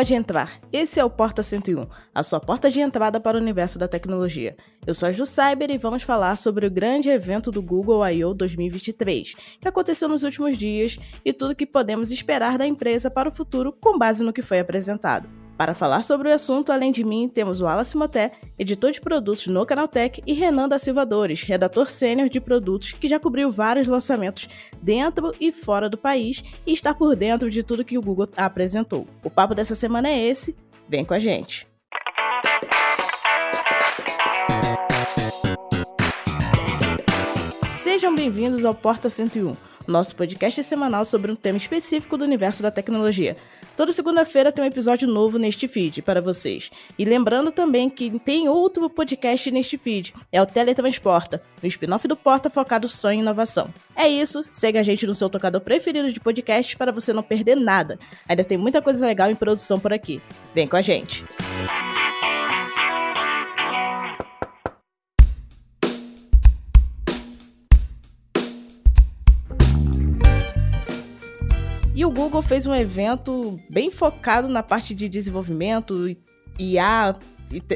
Pode entrar. Esse é o Porta 101, a sua porta de entrada para o universo da tecnologia. Eu sou a Ju Cyber e vamos falar sobre o grande evento do Google I.O. 2023, que aconteceu nos últimos dias e tudo que podemos esperar da empresa para o futuro com base no que foi apresentado. Para falar sobre o assunto, além de mim, temos o Wallace Moté, editor de produtos no Canaltech, e Renan da Silva Dores, redator sênior de produtos, que já cobriu vários lançamentos dentro e fora do país e está por dentro de tudo que o Google apresentou. O papo dessa semana é esse, vem com a gente. Sejam bem-vindos ao Porta 101, nosso podcast semanal sobre um tema específico do universo da tecnologia. Toda segunda-feira tem um episódio novo neste feed para vocês. E lembrando também que tem outro podcast neste feed, é o Teletransporta, no spin-off do Porta focado só em inovação. É isso, segue a gente no seu tocador preferido de podcast para você não perder nada. Ainda tem muita coisa legal em produção por aqui. Vem com a gente! E o Google fez um evento bem focado na parte de desenvolvimento, IA,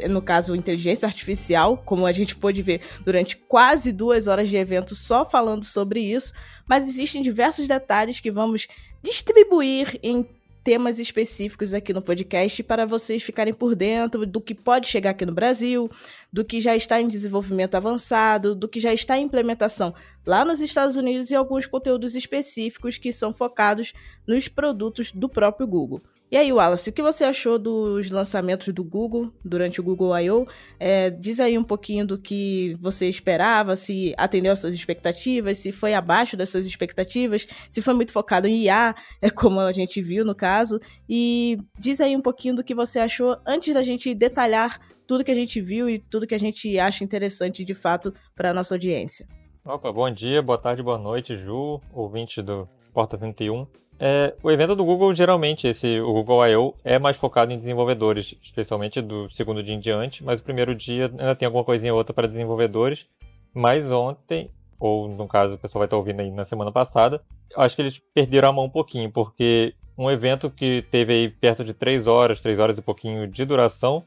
no caso, inteligência artificial, como a gente pôde ver durante quase duas horas de evento só falando sobre isso, mas existem diversos detalhes que vamos distribuir em temas específicos aqui no podcast para vocês ficarem por dentro do que pode chegar aqui no Brasil, do que já está em desenvolvimento avançado, do que já está em implementação lá nos Estados Unidos e alguns conteúdos específicos que são focados nos produtos do próprio Google. E aí, Wallace, o que você achou dos lançamentos do Google durante o Google I.O.? É, diz aí um pouquinho do que você esperava, se atendeu às suas expectativas, se foi abaixo das suas expectativas, se foi muito focado em IA, é como a gente viu no caso. E diz aí um pouquinho do que você achou antes da gente detalhar tudo que a gente viu e tudo que a gente acha interessante de fato para a nossa audiência. Opa, bom dia, boa tarde, boa noite, Ju, ouvinte do Porta 21. É, o evento do Google, geralmente, esse, o Google I.O., é mais focado em desenvolvedores, especialmente do segundo dia em diante, mas o primeiro dia ainda tem alguma coisinha ou outra para desenvolvedores. Mas ontem, ou no caso o pessoal vai estar ouvindo aí na semana passada, acho que eles perderam a mão um pouquinho, porque um evento que teve aí perto de 3 horas, 3 horas e pouquinho de duração,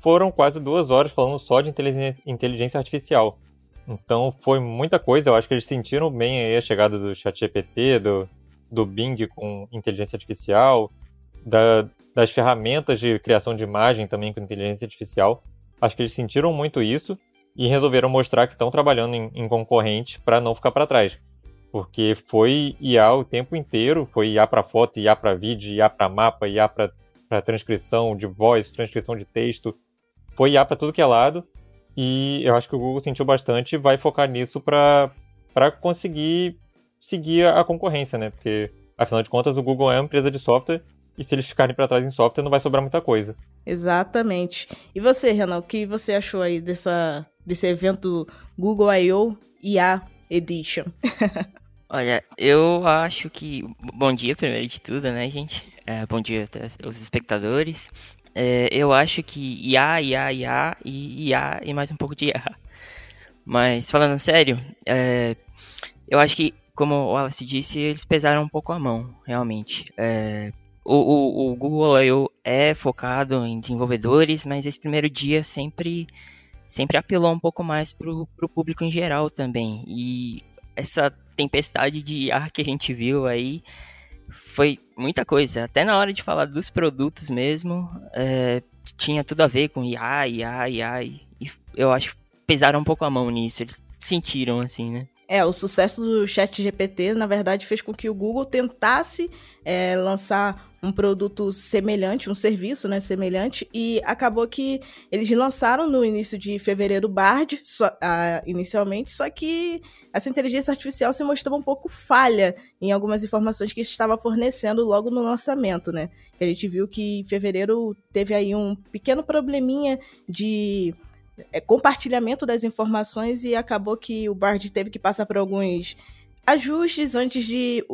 foram quase duas horas falando só de inteligência artificial. Então foi muita coisa, eu acho que eles sentiram bem a chegada do ChatGPT, do, do Bing com inteligência artificial, da, das ferramentas de criação de imagem também com inteligência artificial. Acho que eles sentiram muito isso e resolveram mostrar que estão trabalhando em, em concorrente para não ficar para trás. Porque foi IA o tempo inteiro, foi IA para foto, IA para vídeo, IA para mapa, IA para transcrição de voz, transcrição de texto. Foi IA para tudo que é lado. E eu acho que o Google sentiu bastante e vai focar nisso para conseguir seguir a concorrência, né? Porque, afinal de contas, o Google é uma empresa de software e se eles ficarem para trás em software, não vai sobrar muita coisa. Exatamente. E você, Renan, o que você achou aí dessa, desse evento Google I.O. IA Edition? Olha, eu acho que. Bom dia, primeiro de tudo, né, gente? É, bom dia aos espectadores. É, eu acho que IA, IA, IA e IA e mais um pouco de IA. Mas, falando sério, é, eu acho que como o Wallace disse, eles pesaram um pouco a mão, realmente. É, o, o, o, Google I.O. é focado em desenvolvedores, mas esse primeiro dia sempre, sempre apelou um pouco mais para o público em geral também. E essa tempestade de ar que a gente viu aí foi muita coisa. Até na hora de falar dos produtos mesmo, é, tinha tudo a ver com IA, IA, IA. E eu acho que pesaram um pouco a mão nisso. Eles sentiram assim, né? É, o sucesso do Chat GPT, na verdade, fez com que o Google tentasse é, lançar um produto semelhante, um serviço né, semelhante, e acabou que eles lançaram no início de fevereiro o Bard, só, uh, inicialmente, só que essa inteligência artificial se mostrou um pouco falha em algumas informações que estava fornecendo logo no lançamento, né? A gente viu que em fevereiro teve aí um pequeno probleminha de é, compartilhamento das informações e acabou que o Bard teve que passar por alguns ajustes antes de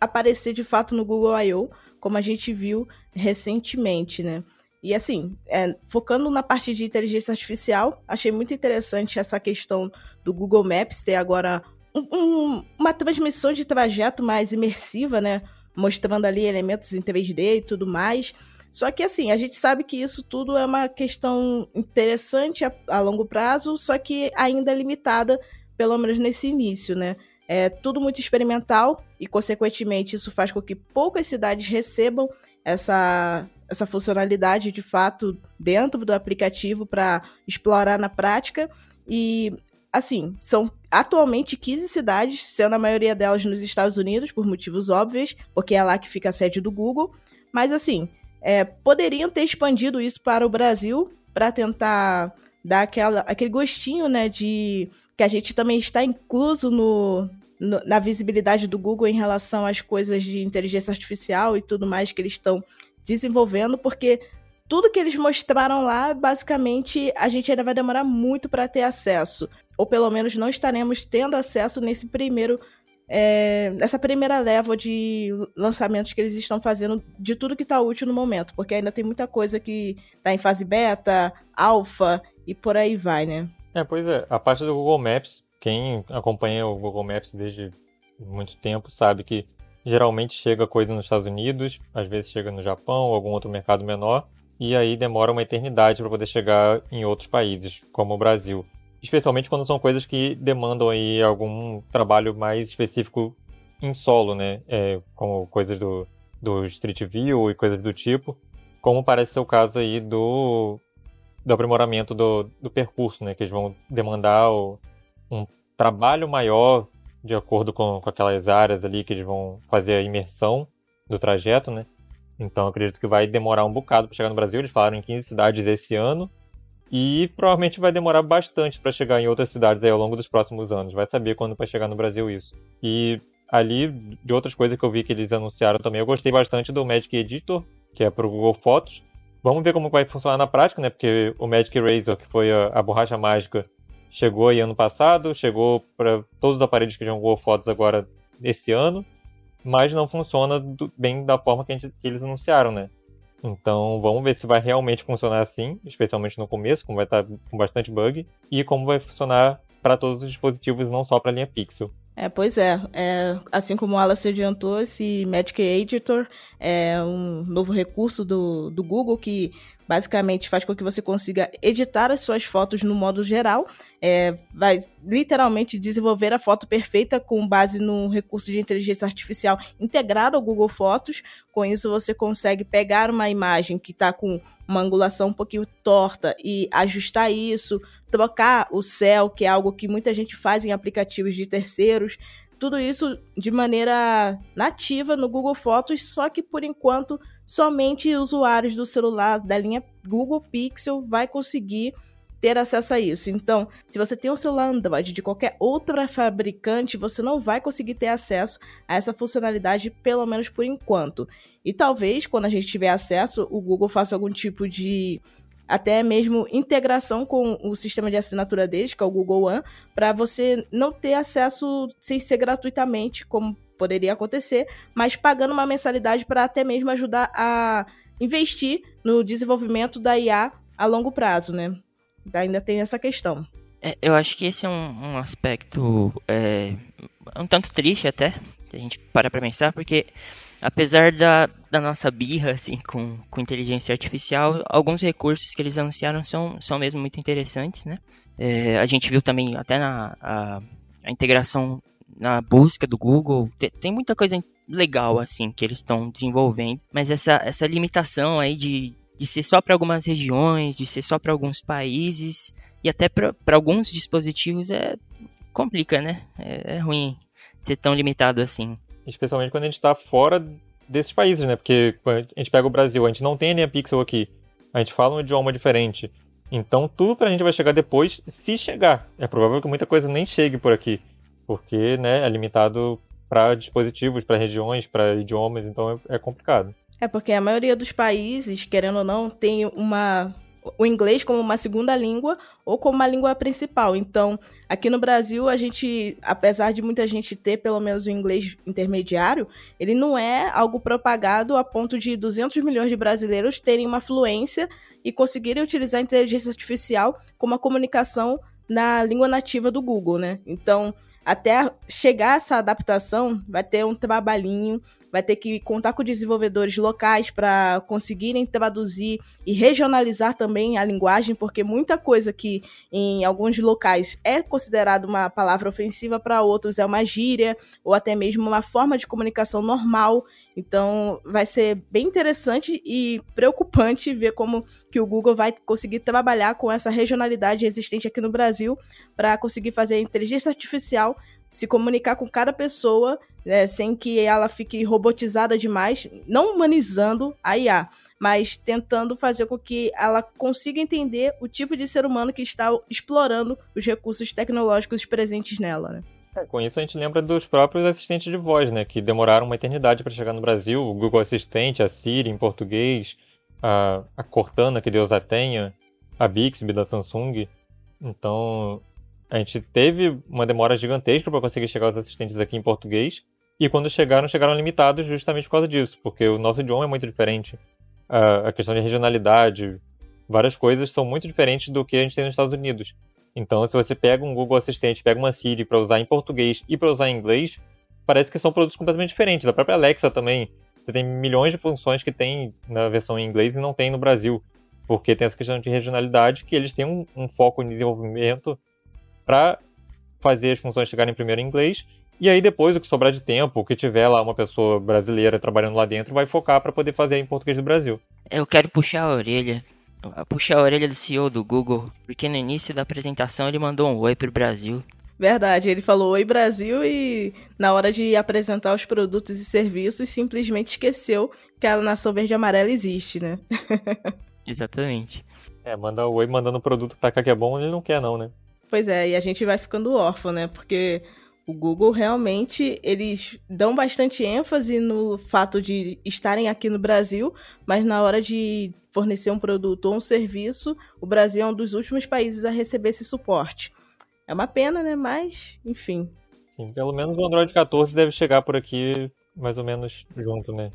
aparecer de fato no Google I.O., como a gente viu recentemente, né? E assim, é, focando na parte de inteligência artificial, achei muito interessante essa questão do Google Maps ter agora um, um, uma transmissão de trajeto mais imersiva, né? Mostrando ali elementos em 3D e tudo mais. Só que assim, a gente sabe que isso tudo é uma questão interessante a, a longo prazo, só que ainda limitada, pelo menos nesse início, né? É tudo muito experimental e, consequentemente, isso faz com que poucas cidades recebam essa, essa funcionalidade de fato dentro do aplicativo para explorar na prática. E, assim, são atualmente 15 cidades, sendo a maioria delas nos Estados Unidos, por motivos óbvios, porque é lá que fica a sede do Google. Mas, assim, é, poderiam ter expandido isso para o Brasil para tentar dar aquela, aquele gostinho, né, de que a gente também está incluso no, no, na visibilidade do Google em relação às coisas de inteligência artificial e tudo mais que eles estão desenvolvendo, porque tudo que eles mostraram lá, basicamente, a gente ainda vai demorar muito para ter acesso. Ou pelo menos não estaremos tendo acesso nesse primeiro. É, nessa primeira leva de lançamentos que eles estão fazendo de tudo que está útil no momento, porque ainda tem muita coisa que está em fase beta, alfa e por aí vai, né? É, pois é. A parte do Google Maps, quem acompanha o Google Maps desde muito tempo sabe que geralmente chega coisa nos Estados Unidos, às vezes chega no Japão algum outro mercado menor, e aí demora uma eternidade para poder chegar em outros países, como o Brasil. Especialmente quando são coisas que demandam aí algum trabalho mais específico em solo, né? É, como coisas do, do Street View e coisas do tipo, como parece ser o caso aí do, do aprimoramento do, do percurso, né? Que eles vão demandar o, um trabalho maior de acordo com, com aquelas áreas ali que eles vão fazer a imersão do trajeto, né? Então acredito que vai demorar um bocado para chegar no Brasil. Eles falaram em 15 cidades esse ano. E provavelmente vai demorar bastante para chegar em outras cidades ao longo dos próximos anos. Vai saber quando vai chegar no Brasil isso. E ali, de outras coisas que eu vi que eles anunciaram também, eu gostei bastante do Magic Editor, que é para o Google Fotos. Vamos ver como vai funcionar na prática, né? Porque o Magic Eraser, que foi a, a borracha mágica, chegou aí ano passado, chegou para todos os aparelhos que já Google Fotos agora esse ano, mas não funciona do, bem da forma que, gente, que, eles anunciaram, né? Então vamos ver se vai realmente funcionar assim, especialmente no começo, como vai estar com bastante bug, e como vai funcionar para todos os dispositivos, não só para a linha Pixel. É, pois é, é. Assim como o Alice adiantou, esse Magic Editor é um novo recurso do, do Google que basicamente faz com que você consiga editar as suas fotos no modo geral. É, vai literalmente desenvolver a foto perfeita com base no recurso de inteligência artificial integrado ao Google Fotos. Com isso, você consegue pegar uma imagem que está com uma angulação um pouquinho torta e ajustar isso, trocar o céu, que é algo que muita gente faz em aplicativos de terceiros. Tudo isso de maneira nativa no Google Fotos, só que por enquanto somente usuários do celular da linha Google Pixel vai conseguir ter acesso a isso. Então, se você tem um celular Android de qualquer outra fabricante, você não vai conseguir ter acesso a essa funcionalidade, pelo menos por enquanto. E talvez, quando a gente tiver acesso, o Google faça algum tipo de até mesmo integração com o sistema de assinatura deles, que é o Google One, para você não ter acesso sem ser gratuitamente, como poderia acontecer, mas pagando uma mensalidade para até mesmo ajudar a investir no desenvolvimento da IA a longo prazo, né? Ainda tem essa questão. É, eu acho que esse é um, um aspecto é, um tanto triste até, se a gente para pra pensar, porque apesar da, da nossa birra assim, com, com inteligência artificial, alguns recursos que eles anunciaram são, são mesmo muito interessantes, né? É, a gente viu também até na a, a integração na busca do Google, tem, tem muita coisa legal assim que eles estão desenvolvendo, mas essa, essa limitação aí de, de ser só para algumas regiões, de ser só para alguns países e até para alguns dispositivos é complica, né? É, é ruim ser tão limitado assim. Especialmente quando a gente está fora desses países, né? Porque a gente pega o Brasil, a gente não tem a Pixel aqui, a gente fala um idioma diferente. Então tudo pra gente vai chegar depois, se chegar. É provável que muita coisa nem chegue por aqui, porque né, é limitado para dispositivos, para regiões, para idiomas, então é, é complicado. É porque a maioria dos países, querendo ou não, tem uma o inglês como uma segunda língua ou como uma língua principal. Então, aqui no Brasil, a gente, apesar de muita gente ter pelo menos o inglês intermediário, ele não é algo propagado a ponto de 200 milhões de brasileiros terem uma fluência e conseguirem utilizar a inteligência artificial como a comunicação na língua nativa do Google, né? Então, até chegar essa adaptação, vai ter um trabalhinho, vai ter que contar com desenvolvedores locais para conseguirem traduzir e regionalizar também a linguagem, porque muita coisa que em alguns locais é considerado uma palavra ofensiva, para outros é uma gíria ou até mesmo uma forma de comunicação normal. Então, vai ser bem interessante e preocupante ver como que o Google vai conseguir trabalhar com essa regionalidade existente aqui no Brasil para conseguir fazer a inteligência artificial se comunicar com cada pessoa é, sem que ela fique robotizada demais, não humanizando a IA, mas tentando fazer com que ela consiga entender o tipo de ser humano que está explorando os recursos tecnológicos presentes nela. Né? É, com isso a gente lembra dos próprios assistentes de voz, né, que demoraram uma eternidade para chegar no Brasil, o Google Assistente, a Siri em português, a, a Cortana, que Deus a tenha, a Bixby da Samsung. Então, a gente teve uma demora gigantesca para conseguir chegar aos assistentes aqui em português. E quando chegaram, chegaram limitados justamente por causa disso, porque o nosso idioma é muito diferente. A questão de regionalidade, várias coisas são muito diferentes do que a gente tem nos Estados Unidos. Então, se você pega um Google Assistente, pega uma Siri para usar em português e para usar em inglês, parece que são produtos completamente diferentes. A própria Alexa também. Você tem milhões de funções que tem na versão em inglês e não tem no Brasil. Porque tem essa questão de regionalidade, que eles têm um, um foco em desenvolvimento para fazer as funções chegarem primeiro em inglês. E aí depois, o que sobrar de tempo, o que tiver lá uma pessoa brasileira trabalhando lá dentro, vai focar para poder fazer em português do Brasil. Eu quero puxar a orelha. Puxar a orelha do CEO do Google, porque no início da apresentação ele mandou um oi pro Brasil. Verdade, ele falou oi Brasil e na hora de apresentar os produtos e serviços simplesmente esqueceu que a nação verde e amarela existe, né? Exatamente. É, manda oi mandando produto pra cá que é bom, ele não quer não, né? Pois é, e a gente vai ficando órfão, né? Porque o Google realmente eles dão bastante ênfase no fato de estarem aqui no Brasil, mas na hora de fornecer um produto ou um serviço, o Brasil é um dos últimos países a receber esse suporte. É uma pena, né? Mas, enfim. Sim, pelo menos o Android 14 deve chegar por aqui mais ou menos junto, né?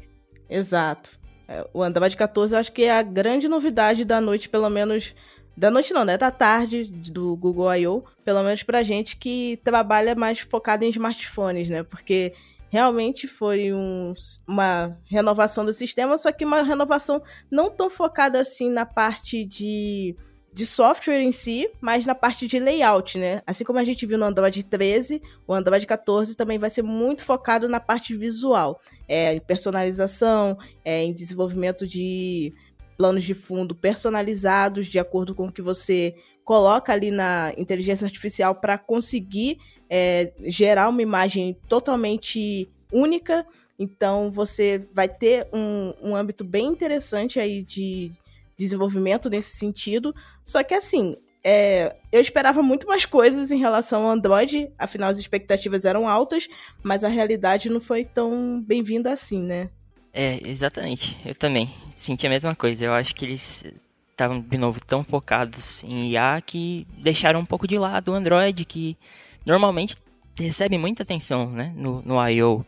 Exato. É, o Android 14 eu acho que é a grande novidade da noite, pelo menos da noite não, né? Da tarde do Google I.O., pelo menos pra gente que trabalha mais focado em smartphones, né? Porque realmente foi um, uma renovação do sistema, só que uma renovação não tão focada assim na parte de, de software em si, mas na parte de layout, né? Assim como a gente viu no Android 13, o Android 14 também vai ser muito focado na parte visual, é, em personalização, é, em desenvolvimento de planos de fundo personalizados de acordo com o que você coloca ali na inteligência artificial para conseguir é, gerar uma imagem totalmente única. Então você vai ter um, um âmbito bem interessante aí de desenvolvimento nesse sentido. Só que assim, é, eu esperava muito mais coisas em relação ao Android, afinal as expectativas eram altas, mas a realidade não foi tão bem-vinda assim, né? É, exatamente. Eu também senti a mesma coisa. Eu acho que eles estavam, de novo, tão focados em IA que deixaram um pouco de lado o Android, que normalmente recebe muita atenção né, no, no I.O.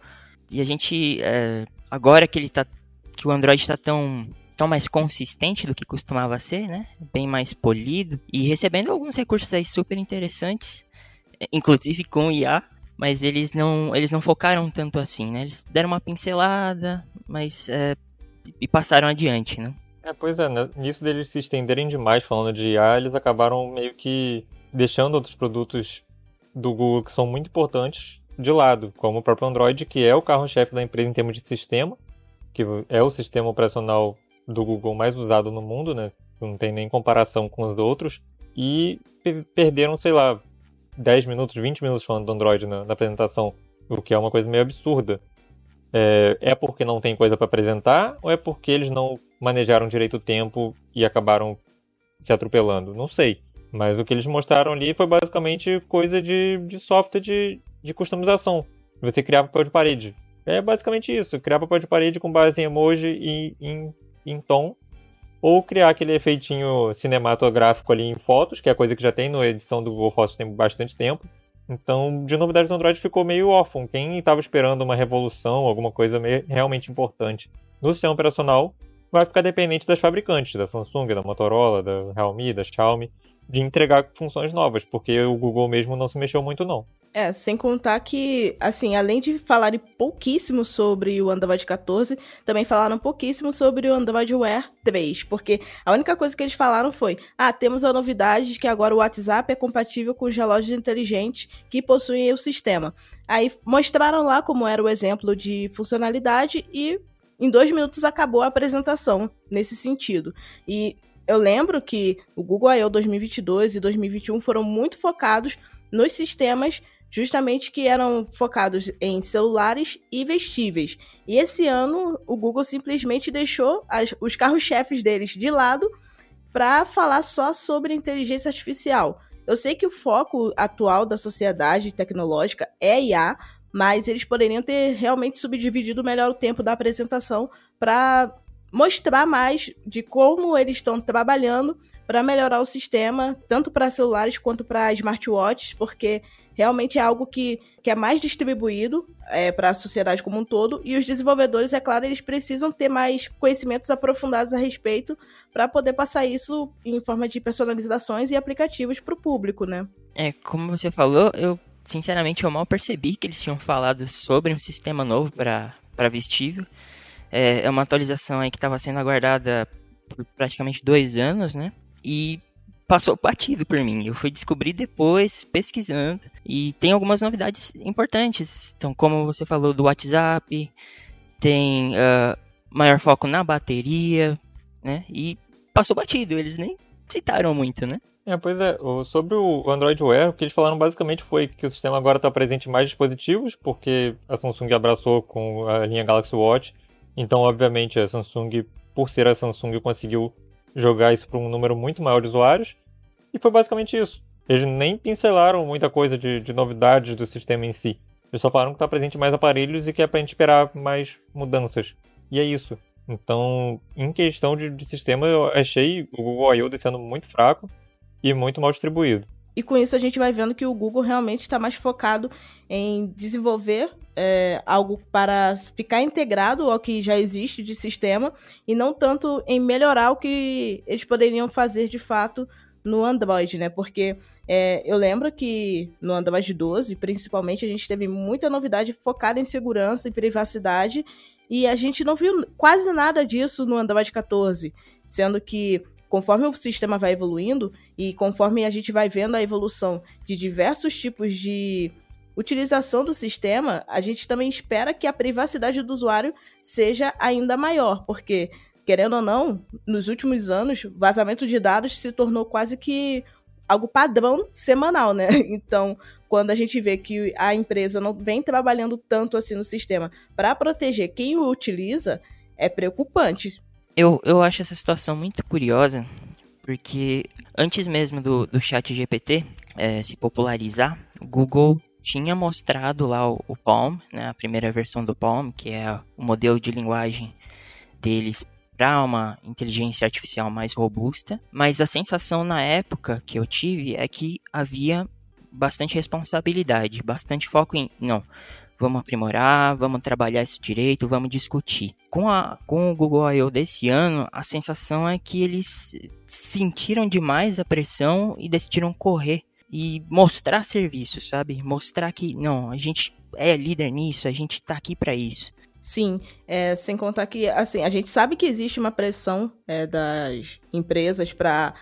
E a gente, é, agora que ele tá, que o Android está tão, tão mais consistente do que costumava ser, né, bem mais polido, e recebendo alguns recursos aí super interessantes, inclusive com IA, mas eles não, eles não focaram tanto assim, né? Eles deram uma pincelada, mas é, e passaram adiante, né? É, pois é, né? nisso deles se estenderem demais falando de IA, eles acabaram meio que deixando outros produtos do Google que são muito importantes de lado, como o próprio Android, que é o carro-chefe da empresa em termos de sistema, que é o sistema operacional do Google mais usado no mundo, né? Não tem nem comparação com os outros. E perderam, sei lá, 10 minutos, 20 minutos falando do Android na, na apresentação, o que é uma coisa meio absurda. É, é porque não tem coisa para apresentar ou é porque eles não manejaram direito o tempo e acabaram se atropelando? Não sei. Mas o que eles mostraram ali foi basicamente coisa de, de software de, de customização. Você criar papel de parede. É basicamente isso. Criar papel de parede com base em emoji e em, em tom ou criar aquele efeitinho cinematográfico ali em fotos, que é a coisa que já tem na edição do Fotos tem bastante tempo. Então, de novidade do Android ficou meio órfão. Quem estava esperando uma revolução, alguma coisa realmente importante no sistema operacional, vai ficar dependente das fabricantes, da Samsung, da Motorola, da Realme, da Xiaomi, de entregar funções novas, porque o Google mesmo não se mexeu muito não. É, sem contar que, assim, além de falarem pouquíssimo sobre o Android 14, também falaram pouquíssimo sobre o Android Wear 3, porque a única coisa que eles falaram foi: ah, temos a novidade de que agora o WhatsApp é compatível com os relógios inteligentes que possuem o sistema. Aí mostraram lá como era o exemplo de funcionalidade e em dois minutos acabou a apresentação nesse sentido. E eu lembro que o Google I.O. 2022 e 2021 foram muito focados nos sistemas justamente que eram focados em celulares e vestíveis. E esse ano o Google simplesmente deixou as, os carros-chefes deles de lado para falar só sobre inteligência artificial. Eu sei que o foco atual da sociedade tecnológica é IA, mas eles poderiam ter realmente subdividido melhor o tempo da apresentação para mostrar mais de como eles estão trabalhando para melhorar o sistema, tanto para celulares quanto para smartwatches, porque realmente é algo que, que é mais distribuído é, para a sociedade como um todo, e os desenvolvedores, é claro, eles precisam ter mais conhecimentos aprofundados a respeito para poder passar isso em forma de personalizações e aplicativos para o público, né? É, como você falou, eu sinceramente eu mal percebi que eles tinham falado sobre um sistema novo para vestível. É, é uma atualização aí que estava sendo aguardada por praticamente dois anos, né? E passou batido por mim. Eu fui descobrir depois, pesquisando. E tem algumas novidades importantes. Então, como você falou do WhatsApp, tem uh, maior foco na bateria, né? E passou batido, eles nem citaram muito, né? É, pois é. Sobre o Android Wear, o que eles falaram basicamente foi que o sistema agora está presente em mais dispositivos, porque a Samsung abraçou com a linha Galaxy Watch. Então, obviamente, a Samsung, por ser a Samsung, conseguiu jogar isso para um número muito maior de usuários. E foi basicamente isso. Eles nem pincelaram muita coisa de, de novidades do sistema em si. Eles só falaram que está presente mais aparelhos e que é para a gente esperar mais mudanças. E é isso. Então, em questão de, de sistema, eu achei o Google I.O. descendo muito fraco e muito mal distribuído. E com isso a gente vai vendo que o Google realmente está mais focado em desenvolver é, algo para ficar integrado ao que já existe de sistema e não tanto em melhorar o que eles poderiam fazer de fato no Android, né? Porque é, eu lembro que no Android 12, principalmente, a gente teve muita novidade focada em segurança e privacidade e a gente não viu quase nada disso no Android 14, sendo que conforme o sistema vai evoluindo e conforme a gente vai vendo a evolução de diversos tipos de utilização do sistema, a gente também espera que a privacidade do usuário seja ainda maior, porque querendo ou não, nos últimos anos, vazamento de dados se tornou quase que algo padrão semanal, né? Então, quando a gente vê que a empresa não vem trabalhando tanto assim no sistema para proteger quem o utiliza, é preocupante. Eu, eu acho essa situação muito curiosa, porque antes mesmo do, do chat GPT é, se popularizar, o Google tinha mostrado lá o, o Palm, né, a primeira versão do Palm, que é o modelo de linguagem deles para uma inteligência artificial mais robusta, mas a sensação na época que eu tive é que havia bastante responsabilidade, bastante foco em não, vamos aprimorar, vamos trabalhar isso direito, vamos discutir. Com, a, com o Google I.O. desse ano, a sensação é que eles sentiram demais a pressão e decidiram correr e mostrar serviço, sabe? Mostrar que, não, a gente é líder nisso, a gente tá aqui para isso. Sim, é, sem contar que, assim, a gente sabe que existe uma pressão é, das empresas para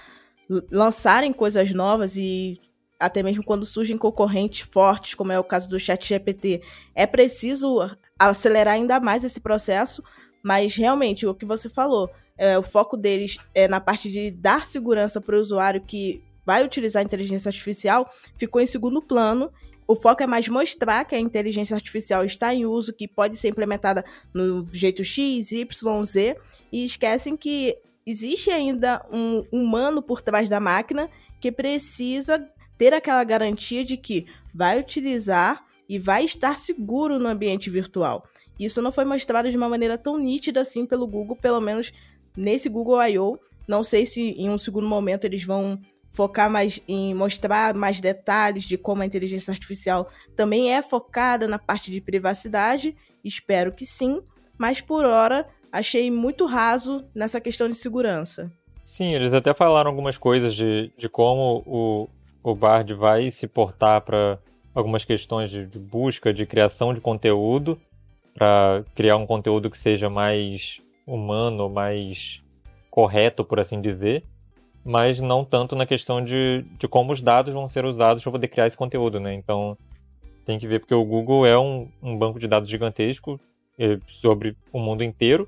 lançarem coisas novas e até mesmo quando surgem concorrentes fortes, como é o caso do ChatGPT, é preciso acelerar ainda mais esse processo, mas realmente o que você falou, é, o foco deles é na parte de dar segurança para o usuário que vai utilizar a inteligência artificial, ficou em segundo plano. O foco é mais mostrar que a inteligência artificial está em uso, que pode ser implementada no jeito X, Y, Z, e esquecem que existe ainda um humano por trás da máquina que precisa ter aquela garantia de que vai utilizar e vai estar seguro no ambiente virtual. Isso não foi mostrado de uma maneira tão nítida assim pelo Google, pelo menos nesse Google I.O. Não sei se em um segundo momento eles vão focar mais em mostrar mais detalhes de como a inteligência artificial também é focada na parte de privacidade. Espero que sim, mas por hora achei muito raso nessa questão de segurança. Sim, eles até falaram algumas coisas de, de como o, o Bard vai se portar para algumas questões de, de busca, de criação de conteúdo, para criar um conteúdo que seja mais humano, mais correto, por assim dizer, mas não tanto na questão de, de como os dados vão ser usados para poder criar esse conteúdo, né? Então tem que ver porque o Google é um, um banco de dados gigantesco sobre o mundo inteiro,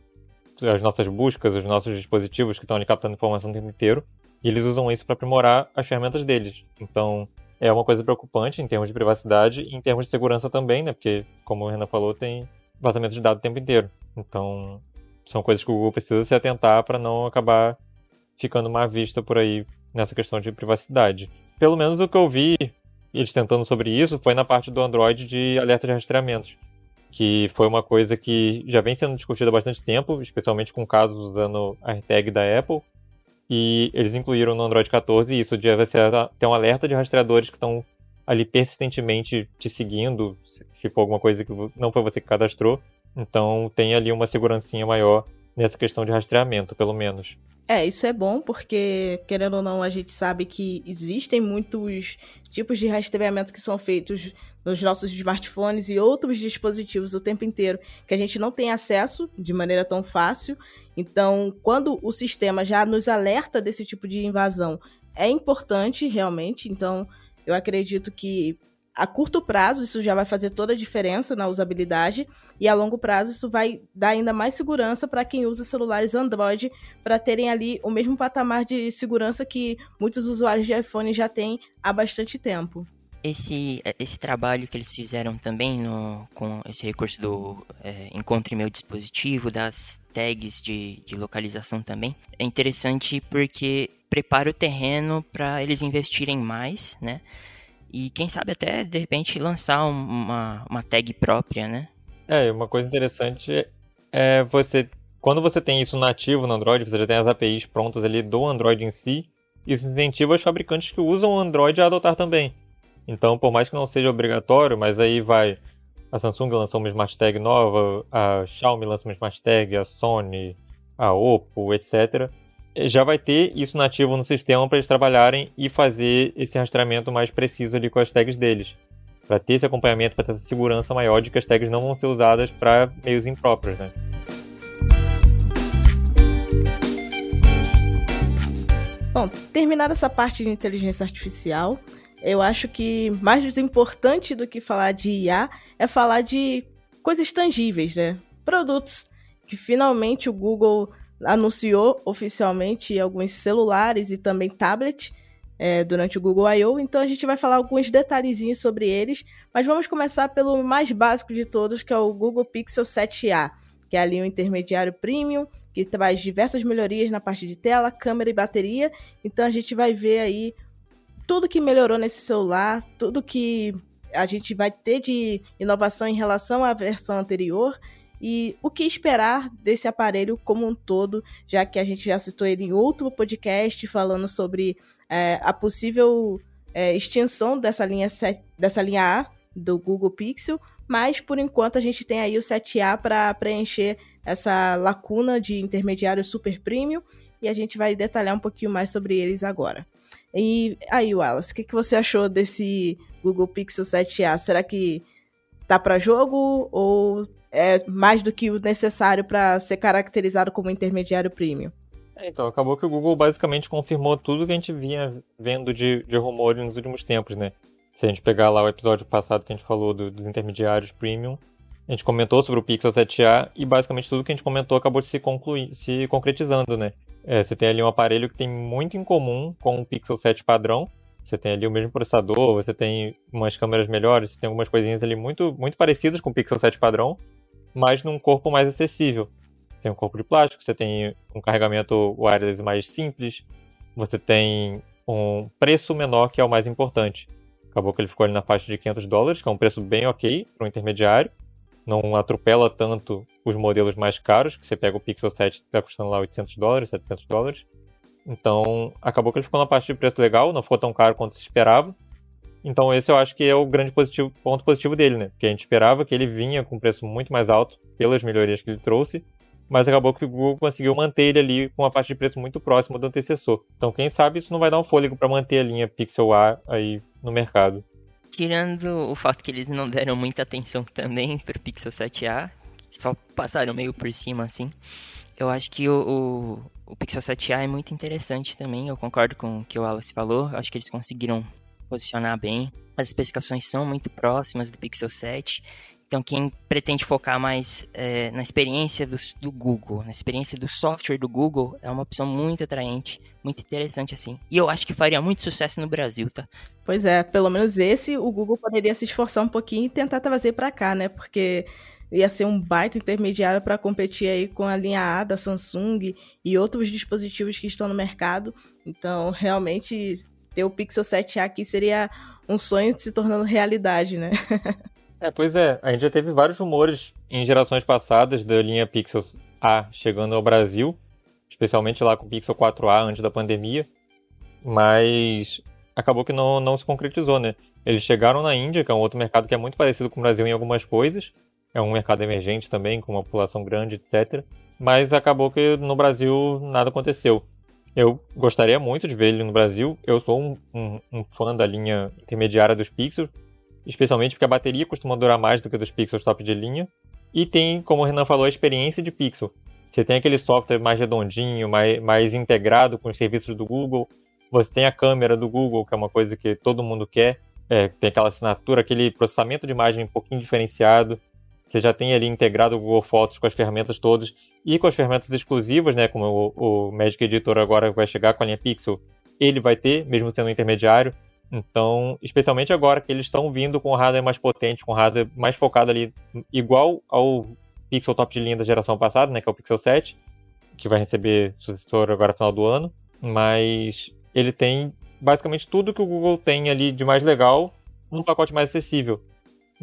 as nossas buscas, os nossos dispositivos que estão ali captando informação o tempo inteiro, e eles usam isso para aprimorar as ferramentas deles. Então é uma coisa preocupante em termos de privacidade e em termos de segurança também, né? Porque, como o Renan falou, tem vazamento de dados o tempo inteiro. Então, são coisas que o Google precisa se atentar para não acabar ficando má vista por aí nessa questão de privacidade. Pelo menos o que eu vi eles tentando sobre isso foi na parte do Android de alerta de rastreamentos, que foi uma coisa que já vem sendo discutida há bastante tempo, especialmente com casos usando a tag da Apple. E eles incluíram no Android 14 isso de você ter um alerta de rastreadores que estão ali persistentemente te seguindo, se for alguma coisa que não foi você que cadastrou. Então tem ali uma segurancinha maior nessa questão de rastreamento, pelo menos. É, isso é bom porque, querendo ou não, a gente sabe que existem muitos tipos de rastreamento que são feitos nos nossos smartphones e outros dispositivos o tempo inteiro que a gente não tem acesso de maneira tão fácil. Então, quando o sistema já nos alerta desse tipo de invasão, é importante realmente. Então, eu acredito que a curto prazo isso já vai fazer toda a diferença na usabilidade e a longo prazo isso vai dar ainda mais segurança para quem usa celulares Android para terem ali o mesmo patamar de segurança que muitos usuários de iPhone já têm há bastante tempo. Esse, esse trabalho que eles fizeram também no, com esse recurso do é, encontre meu dispositivo, das tags de, de localização também, é interessante porque prepara o terreno para eles investirem mais, né? E quem sabe até, de repente, lançar uma, uma tag própria, né? É, uma coisa interessante é você. Quando você tem isso nativo no Android, você já tem as APIs prontas ali do Android em si, isso incentiva os fabricantes que usam o Android a adotar também. Então, por mais que não seja obrigatório, mas aí vai. A Samsung lançou uma Smart Tag nova, a Xiaomi lançou uma Smart Tag, a Sony, a Oppo, etc já vai ter isso nativo no sistema para eles trabalharem e fazer esse rastreamento mais preciso ali com as tags deles. Para ter esse acompanhamento, para ter essa segurança maior de que as tags não vão ser usadas para meios impróprios, né? Bom, terminada essa parte de inteligência artificial, eu acho que mais importante do que falar de IA é falar de coisas tangíveis, né? Produtos que finalmente o Google anunciou oficialmente alguns celulares e também tablet é, durante o Google I.O., então a gente vai falar alguns detalhezinhos sobre eles, mas vamos começar pelo mais básico de todos, que é o Google Pixel 7a, que é ali um intermediário premium, que traz diversas melhorias na parte de tela, câmera e bateria, então a gente vai ver aí tudo que melhorou nesse celular, tudo que a gente vai ter de inovação em relação à versão anterior e o que esperar desse aparelho como um todo, já que a gente já citou ele em outro podcast falando sobre é, a possível é, extinção dessa linha, dessa linha A do Google Pixel, mas por enquanto a gente tem aí o 7A para preencher essa lacuna de intermediário super premium e a gente vai detalhar um pouquinho mais sobre eles agora. E aí, Wallace, o que, que você achou desse Google Pixel 7A? Será que tá para jogo ou é mais do que o necessário para ser caracterizado como intermediário premium. É, então, acabou que o Google basicamente confirmou tudo que a gente vinha vendo de, de rumores nos últimos tempos, né? Se a gente pegar lá o episódio passado que a gente falou do, dos intermediários premium, a gente comentou sobre o Pixel 7a e basicamente tudo que a gente comentou acabou de se, concluir, se concretizando, né? É, você tem ali um aparelho que tem muito em comum com o Pixel 7 padrão. Você tem ali o mesmo processador, você tem umas câmeras melhores, você tem algumas coisinhas ali muito, muito parecidas com o Pixel 7 padrão mas num corpo mais acessível. Tem um corpo de plástico, você tem um carregamento wireless mais simples, você tem um preço menor, que é o mais importante. Acabou que ele ficou ali na faixa de 500 dólares, que é um preço bem ok para um intermediário. Não atropela tanto os modelos mais caros, que você pega o Pixel 7 que está custando lá 800 dólares, 700 dólares. Então, acabou que ele ficou na faixa de preço legal, não ficou tão caro quanto se esperava. Então esse eu acho que é o grande positivo, ponto positivo dele, né? Porque a gente esperava que ele vinha com um preço muito mais alto pelas melhorias que ele trouxe, mas acabou que o Google conseguiu manter ele ali com uma faixa de preço muito próxima do antecessor. Então quem sabe isso não vai dar um fôlego para manter a linha Pixel A aí no mercado. Tirando o fato que eles não deram muita atenção também pro Pixel 7a, só passaram meio por cima assim. Eu acho que o, o, o Pixel 7a é muito interessante também. Eu concordo com o que o Wallace falou. Eu acho que eles conseguiram posicionar bem. As especificações são muito próximas do Pixel 7. Então, quem pretende focar mais é, na experiência do, do, Google, na experiência do software do Google, é uma opção muito atraente, muito interessante assim. E eu acho que faria muito sucesso no Brasil, tá? Pois é, pelo menos esse o Google poderia se esforçar um pouquinho e tentar trazer para cá, né? Porque ia ser um baita intermediário para competir aí com a linha A da Samsung e outros dispositivos que estão no mercado. Então, realmente, ter o Pixel 7a aqui seria um sonho se tornando realidade, né? é, pois é. A gente já teve vários rumores em gerações passadas da linha Pixel A chegando ao Brasil, especialmente lá com o Pixel 4a antes da pandemia, mas acabou que não, não se concretizou, né? Eles chegaram na Índia, que é um outro mercado que é muito parecido com o Brasil em algumas coisas, é um mercado emergente também, com uma população grande, etc. Mas acabou que no Brasil nada aconteceu. Eu gostaria muito de ver ele no Brasil. Eu sou um, um, um fã da linha intermediária dos Pixels, especialmente porque a bateria costuma durar mais do que dos Pixels top de linha. E tem, como o Renan falou, a experiência de Pixel. Você tem aquele software mais redondinho, mais, mais integrado com os serviços do Google. Você tem a câmera do Google, que é uma coisa que todo mundo quer. É, tem aquela assinatura, aquele processamento de imagem um pouquinho diferenciado. Você já tem ali integrado o Google Fotos com as ferramentas todas e com as ferramentas exclusivas, né, como o, o Magic Editor agora vai chegar com a linha Pixel, ele vai ter, mesmo sendo intermediário. Então, especialmente agora que eles estão vindo com hardware mais potente, com hardware mais focado ali, igual ao Pixel top de linha da geração passada, né, que é o Pixel 7, que vai receber sucessor agora no final do ano, mas ele tem basicamente tudo que o Google tem ali de mais legal num pacote mais acessível.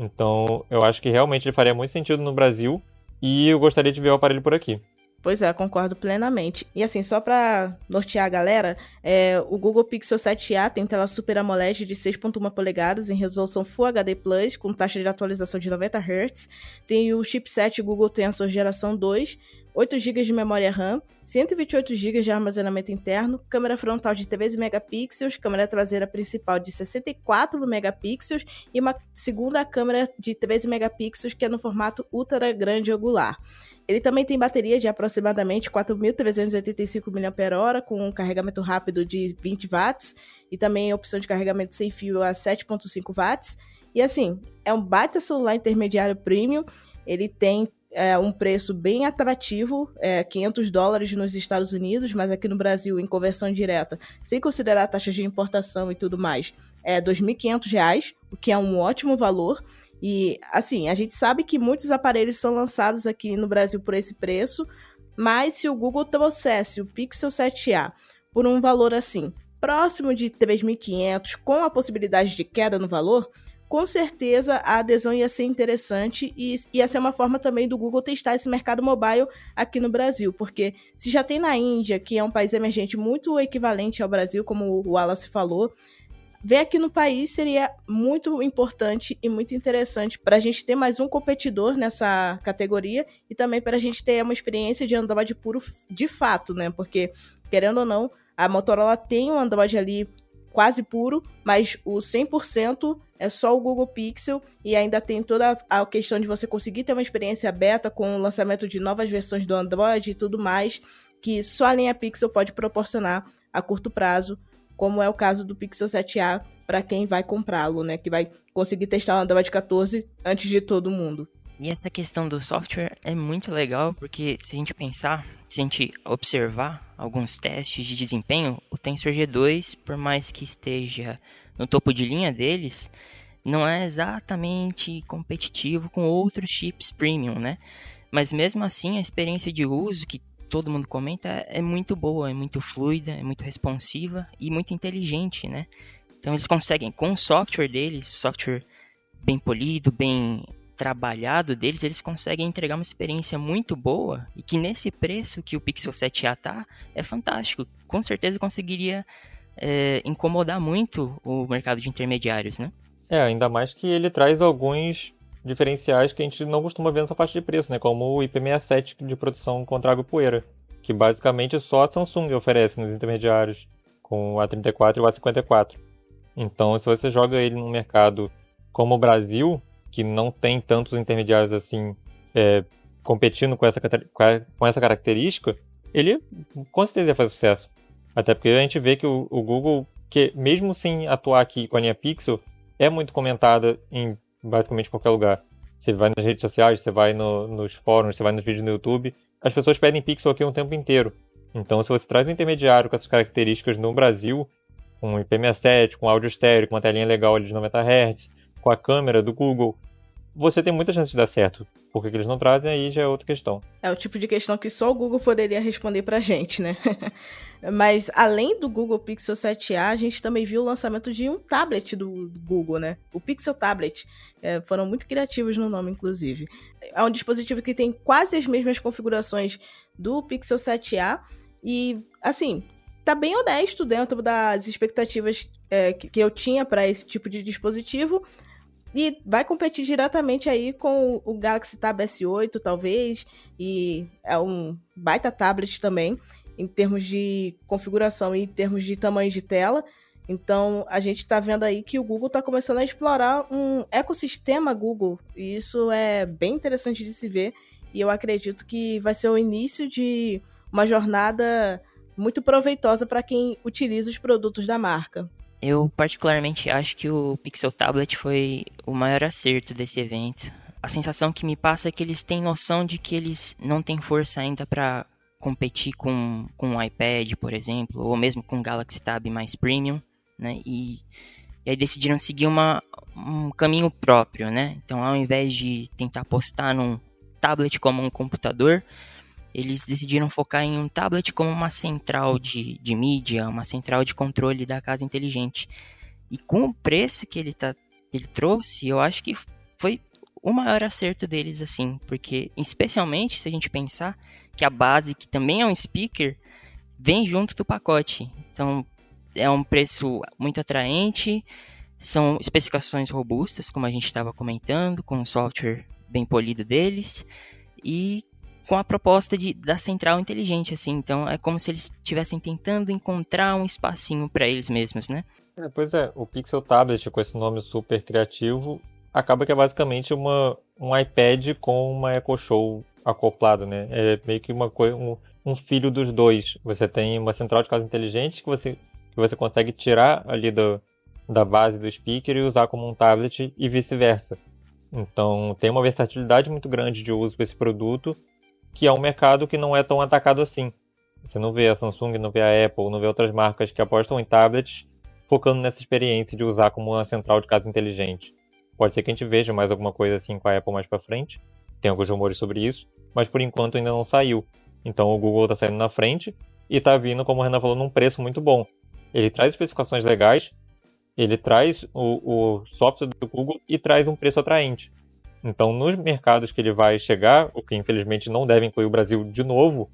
Então, eu acho que realmente ele faria muito sentido no Brasil e eu gostaria de ver o aparelho por aqui. Pois é, concordo plenamente. E assim, só para nortear a galera, é, o Google Pixel 7a tem tela Super AMOLED de 6.1 polegadas em resolução Full HD+, com taxa de atualização de 90 Hz. Tem o chipset Google Tensor geração 2 8 GB de memória RAM, 128 GB de armazenamento interno, câmera frontal de 13 megapixels, câmera traseira principal de 64 megapixels e uma segunda câmera de 13 megapixels que é no formato ultra grande angular. Ele também tem bateria de aproximadamente 4.385 mAh com um carregamento rápido de 20 watts e também opção de carregamento sem fio a 7.5 watts. E assim, é um baita celular intermediário premium. Ele tem é um preço bem atrativo, é 500 dólares nos Estados Unidos, mas aqui no Brasil, em conversão direta, sem considerar taxas de importação e tudo mais, é R$ 2.500, o que é um ótimo valor. E, assim, a gente sabe que muitos aparelhos são lançados aqui no Brasil por esse preço, mas se o Google trouxesse o Pixel 7a por um valor assim, próximo de 3.500, com a possibilidade de queda no valor, com certeza a adesão ia ser interessante e ia ser uma forma também do Google testar esse mercado mobile aqui no Brasil, porque se já tem na Índia, que é um país emergente muito equivalente ao Brasil, como o Wallace falou, ver aqui no país seria muito importante e muito interessante para a gente ter mais um competidor nessa categoria e também para a gente ter uma experiência de Android puro de fato, né? Porque, querendo ou não, a Motorola tem um Android ali quase puro, mas o 100% é só o Google Pixel e ainda tem toda a questão de você conseguir ter uma experiência beta com o lançamento de novas versões do Android e tudo mais, que só a linha Pixel pode proporcionar a curto prazo, como é o caso do Pixel 7a para quem vai comprá-lo, né, que vai conseguir testar o Android 14 antes de todo mundo. E essa questão do software é muito legal, porque se a gente pensar, se a gente observar alguns testes de desempenho, o Tensor G2, por mais que esteja no topo de linha deles, não é exatamente competitivo com outros chips premium, né? Mas mesmo assim, a experiência de uso que todo mundo comenta é muito boa, é muito fluida, é muito responsiva e muito inteligente, né? Então eles conseguem, com o software deles, software bem polido, bem trabalhado deles, eles conseguem entregar uma experiência muito boa e que nesse preço que o Pixel 7a tá, é fantástico. Com certeza conseguiria é, incomodar muito o mercado de intermediários, né? É, ainda mais que ele traz alguns diferenciais que a gente não costuma ver nessa faixa de preço, né? Como o IP67 de produção contra água e poeira, que basicamente só a Samsung oferece nos intermediários, com o A34 e o A54. Então, se você joga ele no mercado como o Brasil, que não tem tantos intermediários assim é, competindo com essa, com essa característica, ele com certeza fazer sucesso. Até porque a gente vê que o, o Google, que mesmo sem atuar aqui com a linha Pixel, é muito comentada em basicamente qualquer lugar. Você vai nas redes sociais, você vai no, nos fóruns, você vai nos vídeos no YouTube, as pessoas pedem Pixel aqui o tempo inteiro. Então, se você traz um intermediário com essas características no Brasil, com IP67, com áudio estéreo, com uma telinha legal de 90 Hz, com a câmera do Google, você tem muita chance de dar certo. Por que eles não trazem, aí já é outra questão. É o tipo de questão que só o Google poderia responder pra gente, né? Mas além do Google Pixel 7a, a gente também viu o lançamento de um tablet do Google, né? O Pixel Tablet. É, foram muito criativos no nome, inclusive. É um dispositivo que tem quase as mesmas configurações do Pixel 7a. E, assim, tá bem honesto dentro das expectativas é, que eu tinha para esse tipo de dispositivo. E vai competir diretamente aí com o Galaxy Tab S8, talvez. E é um baita tablet também, em termos de configuração e em termos de tamanho de tela. Então, a gente está vendo aí que o Google está começando a explorar um ecossistema Google. E isso é bem interessante de se ver. E eu acredito que vai ser o início de uma jornada muito proveitosa para quem utiliza os produtos da marca. Eu particularmente acho que o Pixel Tablet foi o maior acerto desse evento. A sensação que me passa é que eles têm noção de que eles não têm força ainda para competir com, com o iPad, por exemplo, ou mesmo com o Galaxy Tab mais premium, né? E, e aí decidiram seguir uma, um caminho próprio, né? Então, ao invés de tentar apostar num tablet como um computador, eles decidiram focar em um tablet como uma central de, de mídia, uma central de controle da casa inteligente. E com o preço que ele, tá, ele trouxe, eu acho que foi o maior acerto deles, assim, porque, especialmente se a gente pensar que a base, que também é um speaker, vem junto do pacote. Então, é um preço muito atraente, são especificações robustas, como a gente estava comentando, com o software bem polido deles, e com a proposta de, da central inteligente, assim. Então é como se eles estivessem tentando encontrar um espacinho para eles mesmos, né? É, pois é, o Pixel Tablet, com esse nome super criativo, acaba que é basicamente uma, um iPad com uma Echo Show acoplado, né? É meio que uma coisa, um, um filho dos dois. Você tem uma central de casa inteligente que você, que você consegue tirar ali do, da base do speaker e usar como um tablet e vice-versa. Então tem uma versatilidade muito grande de uso para esse produto que é um mercado que não é tão atacado assim. Você não vê a Samsung, não vê a Apple, não vê outras marcas que apostam em tablets focando nessa experiência de usar como uma central de casa inteligente. Pode ser que a gente veja mais alguma coisa assim com a Apple mais para frente. Tem alguns rumores sobre isso, mas por enquanto ainda não saiu. Então o Google está saindo na frente e está vindo, como o Renan falou, num preço muito bom. Ele traz especificações legais, ele traz o, o software do Google e traz um preço atraente. Então, nos mercados que ele vai chegar, o que infelizmente não deve incluir o Brasil de novo,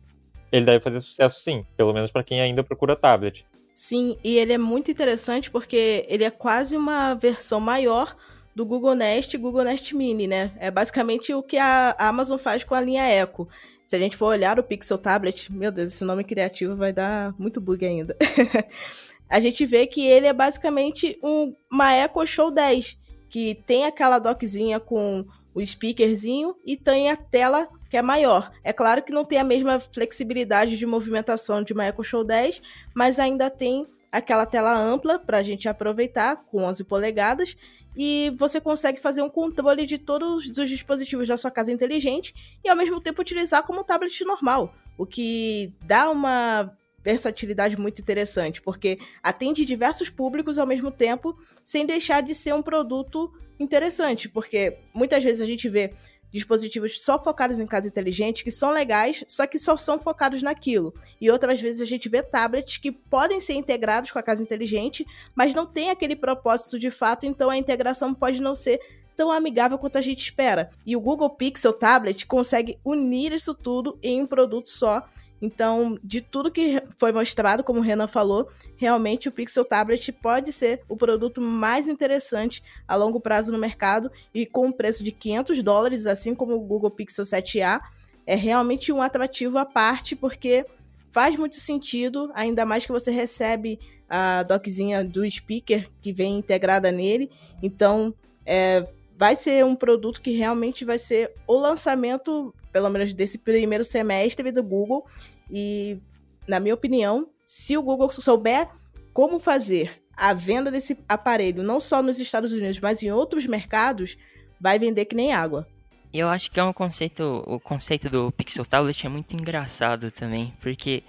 ele deve fazer sucesso sim, pelo menos para quem ainda procura tablet. Sim, e ele é muito interessante porque ele é quase uma versão maior do Google Nest e Google Nest Mini, né? É basicamente o que a Amazon faz com a linha Echo. Se a gente for olhar o Pixel Tablet, meu Deus, esse nome criativo vai dar muito bug ainda. a gente vê que ele é basicamente um, uma Echo Show 10 que tem aquela dockzinha com o speakerzinho e tem a tela que é maior. É claro que não tem a mesma flexibilidade de movimentação de uma Echo Show 10, mas ainda tem aquela tela ampla para a gente aproveitar com 11 polegadas e você consegue fazer um controle de todos os dispositivos da sua casa inteligente e ao mesmo tempo utilizar como tablet normal, o que dá uma versatilidade muito interessante, porque atende diversos públicos ao mesmo tempo, sem deixar de ser um produto interessante, porque muitas vezes a gente vê dispositivos só focados em casa inteligente que são legais, só que só são focados naquilo. E outras vezes a gente vê tablets que podem ser integrados com a casa inteligente, mas não tem aquele propósito de fato, então a integração pode não ser tão amigável quanto a gente espera. E o Google Pixel Tablet consegue unir isso tudo em um produto só então, de tudo que foi mostrado, como o Renan falou, realmente o Pixel Tablet pode ser o produto mais interessante a longo prazo no mercado e com um preço de 500 dólares, assim como o Google Pixel 7a, é realmente um atrativo à parte, porque faz muito sentido, ainda mais que você recebe a dockzinha do speaker que vem integrada nele. Então, é, vai ser um produto que realmente vai ser o lançamento, pelo menos desse primeiro semestre do Google. E, na minha opinião, se o Google souber como fazer a venda desse aparelho, não só nos Estados Unidos, mas em outros mercados, vai vender que nem água. Eu acho que é um conceito, o conceito do Pixel Tablet é muito engraçado também, porque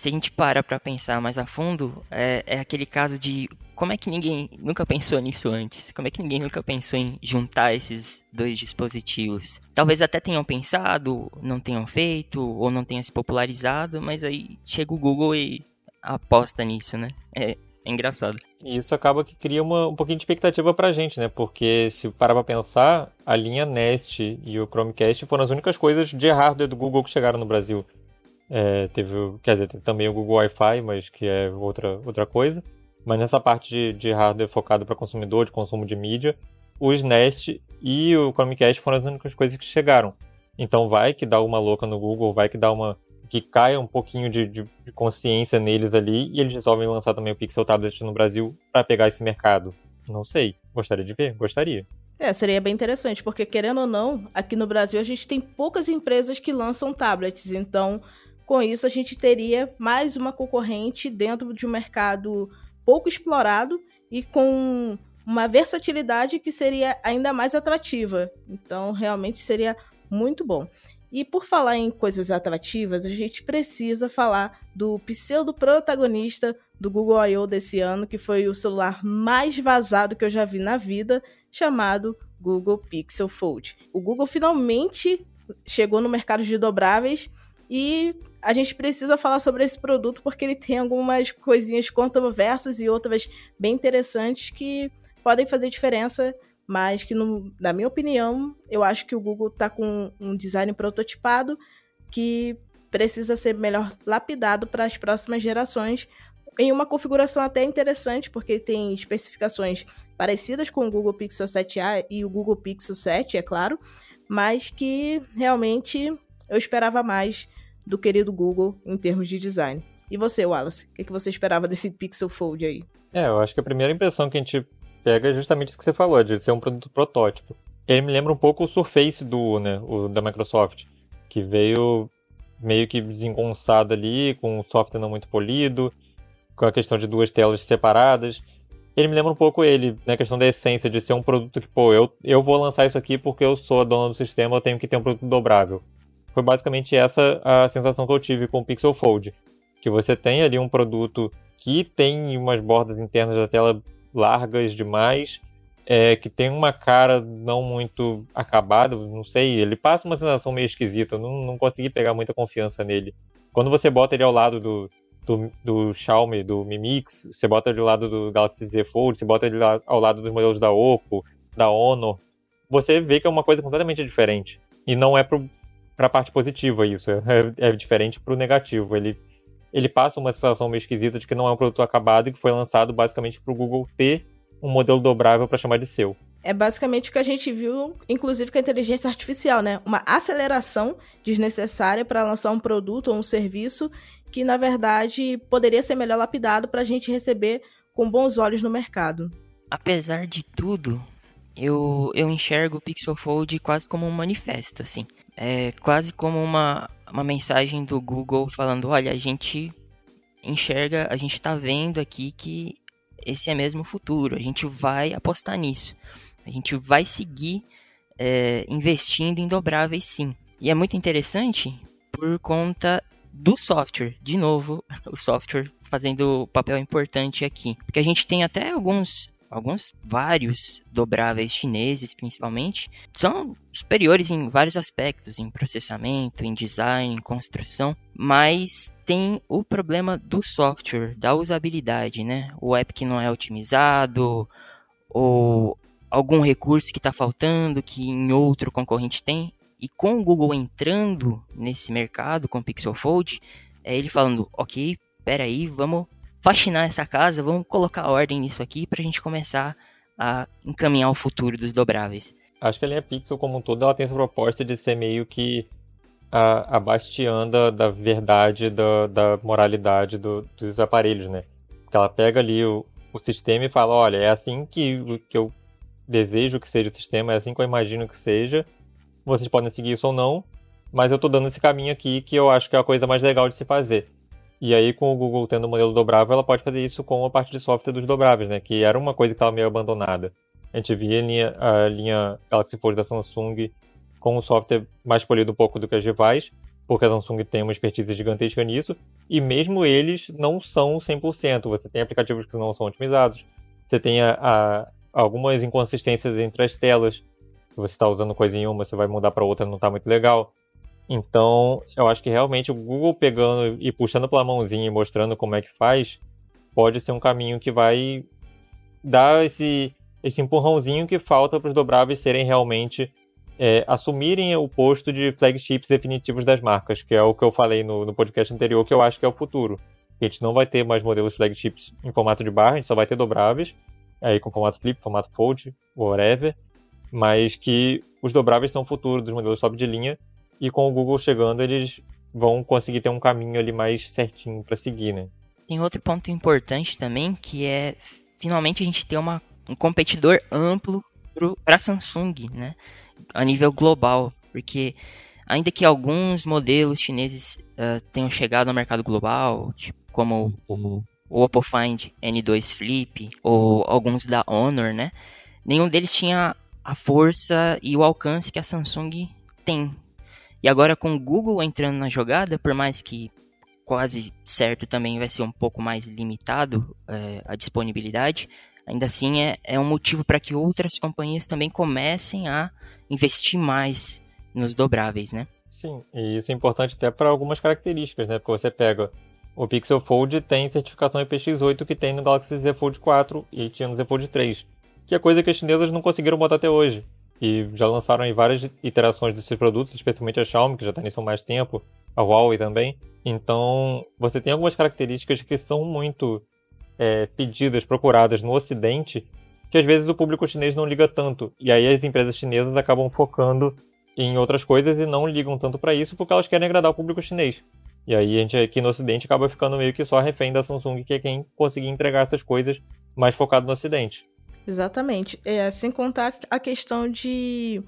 se a gente para para pensar mais a fundo, é, é aquele caso de como é que ninguém nunca pensou nisso antes? Como é que ninguém nunca pensou em juntar esses dois dispositivos? Talvez até tenham pensado, não tenham feito, ou não tenha se popularizado, mas aí chega o Google e aposta nisso, né? É, é engraçado. E isso acaba que cria uma, um pouquinho de expectativa pra gente, né? Porque se parar pra pensar, a linha Nest e o Chromecast foram as únicas coisas de hardware do Google que chegaram no Brasil. É, teve, quer dizer, teve também o Google Wi-Fi, mas que é outra, outra coisa. Mas nessa parte de, de hardware focado para consumidor, de consumo de mídia, os Nest e o Chromecast foram as únicas coisas que chegaram. Então vai que dá uma louca no Google, vai que dá uma que caia um pouquinho de, de, de consciência neles ali e eles resolvem lançar também o Pixel Tablet no Brasil para pegar esse mercado. Não sei. Gostaria de ver? Gostaria. É, seria bem interessante, porque querendo ou não, aqui no Brasil a gente tem poucas empresas que lançam tablets, então com isso a gente teria mais uma concorrente dentro de um mercado pouco explorado e com uma versatilidade que seria ainda mais atrativa. Então, realmente seria muito bom. E por falar em coisas atrativas, a gente precisa falar do pseudo protagonista do Google I.O. desse ano, que foi o celular mais vazado que eu já vi na vida, chamado Google Pixel Fold. O Google finalmente chegou no mercado de dobráveis e a gente precisa falar sobre esse produto porque ele tem algumas coisinhas controversas e outras bem interessantes que podem fazer diferença, mas que, no, na minha opinião, eu acho que o Google está com um design prototipado que precisa ser melhor lapidado para as próximas gerações, em uma configuração até interessante, porque tem especificações parecidas com o Google Pixel 7a e o Google Pixel 7, é claro, mas que realmente eu esperava mais do querido Google em termos de design. E você, Wallace, o que, que você esperava desse Pixel Fold aí? É, eu acho que a primeira impressão que a gente pega é justamente isso que você falou, de ser um produto protótipo. Ele me lembra um pouco o Surface do, né, o da Microsoft, que veio meio que desengonçado ali, com o software não muito polido, com a questão de duas telas separadas. Ele me lembra um pouco ele, na né, questão da essência de ser um produto que, pô, eu, eu vou lançar isso aqui porque eu sou a dona do sistema, eu tenho que ter um produto dobrável. Foi basicamente essa a sensação que eu tive com o Pixel Fold. Que você tem ali um produto que tem umas bordas internas da tela largas demais, é, que tem uma cara não muito acabada, não sei, ele passa uma sensação meio esquisita, não, não consegui pegar muita confiança nele. Quando você bota ele ao lado do, do, do Xiaomi, do Mi Mix, você bota ele ao lado do Galaxy Z Fold, você bota ele ao lado dos modelos da Oppo, da Honor, você vê que é uma coisa completamente diferente. E não é pro, para a parte positiva isso, é, é diferente para o negativo. Ele, ele passa uma sensação meio esquisita de que não é um produto acabado e que foi lançado basicamente para o Google ter um modelo dobrável para chamar de seu. É basicamente o que a gente viu, inclusive com a inteligência artificial, né? Uma aceleração desnecessária para lançar um produto ou um serviço que, na verdade, poderia ser melhor lapidado para a gente receber com bons olhos no mercado. Apesar de tudo, eu, eu enxergo o Pixel Fold quase como um manifesto, assim. É quase como uma, uma mensagem do Google falando, olha, a gente enxerga, a gente está vendo aqui que esse é mesmo o futuro, a gente vai apostar nisso. A gente vai seguir é, investindo em dobráveis sim. E é muito interessante por conta do software. De novo, o software fazendo papel importante aqui. Porque a gente tem até alguns alguns vários dobráveis chineses, principalmente, são superiores em vários aspectos, em processamento, em design, em construção, mas tem o problema do software, da usabilidade, né? O app que não é otimizado, ou algum recurso que está faltando que em outro concorrente tem. E com o Google entrando nesse mercado com o Pixel Fold, é ele falando, ok, peraí, vamos faxinar essa casa, vamos colocar ordem nisso aqui para a gente começar a encaminhar o futuro dos dobráveis. Acho que a linha Pixel como um todo ela tem essa proposta de ser meio que a, a bastianda da verdade, da, da moralidade do, dos aparelhos, né? Porque ela pega ali o, o sistema e fala, olha, é assim que, que eu desejo que seja o sistema, é assim que eu imagino que seja. Vocês podem seguir isso ou não, mas eu estou dando esse caminho aqui que eu acho que é a coisa mais legal de se fazer. E aí, com o Google tendo o modelo dobrável, ela pode fazer isso com a parte de software dos dobráveis, né? Que era uma coisa que estava meio abandonada. A gente via a linha, a linha Galaxy Fold da Samsung com o software mais polido um pouco do que as rivais, porque a Samsung tem uma expertise gigantesca nisso, e mesmo eles não são 100%. Você tem aplicativos que não são otimizados, você tem a, a, algumas inconsistências entre as telas. Você está usando coisa em uma, você vai mudar para outra, não está muito legal. Então, eu acho que realmente o Google pegando e puxando pela mãozinha e mostrando como é que faz, pode ser um caminho que vai dar esse, esse empurrãozinho que falta para os dobráveis serem realmente é, assumirem o posto de flagships definitivos das marcas, que é o que eu falei no, no podcast anterior, que eu acho que é o futuro. A gente não vai ter mais modelos flagships em formato de barra, a gente só vai ter dobráveis, aí com formato flip, formato fold, whatever, mas que os dobráveis são o futuro dos modelos top de linha e com o Google chegando, eles vão conseguir ter um caminho ali mais certinho para seguir, né? Tem outro ponto importante também, que é finalmente a gente ter uma, um competidor amplo para a Samsung, né? A nível global, porque ainda que alguns modelos chineses uh, tenham chegado ao mercado global, tipo, como o, o Oppo Find N2 Flip ou alguns da Honor, né? Nenhum deles tinha a força e o alcance que a Samsung tem e agora com o Google entrando na jogada, por mais que quase certo também vai ser um pouco mais limitado é, a disponibilidade, ainda assim é, é um motivo para que outras companhias também comecem a investir mais nos dobráveis, né? Sim, e isso é importante até para algumas características, né? Porque você pega o Pixel Fold tem certificação IPX8 que tem no Galaxy Z Fold 4 e tinha no Z Fold 3, que é coisa que as chinesas não conseguiram botar até hoje e já lançaram aí várias iterações desses produtos, especialmente a Xiaomi, que já está nisso há mais tempo, a Huawei também. Então, você tem algumas características que são muito é, pedidas, procuradas no Ocidente, que às vezes o público chinês não liga tanto. E aí as empresas chinesas acabam focando em outras coisas e não ligam tanto para isso porque elas querem agradar o público chinês. E aí a gente aqui no Ocidente acaba ficando meio que só refém da Samsung, que é quem conseguir entregar essas coisas mais focado no Ocidente. Exatamente. É, sem contar a questão de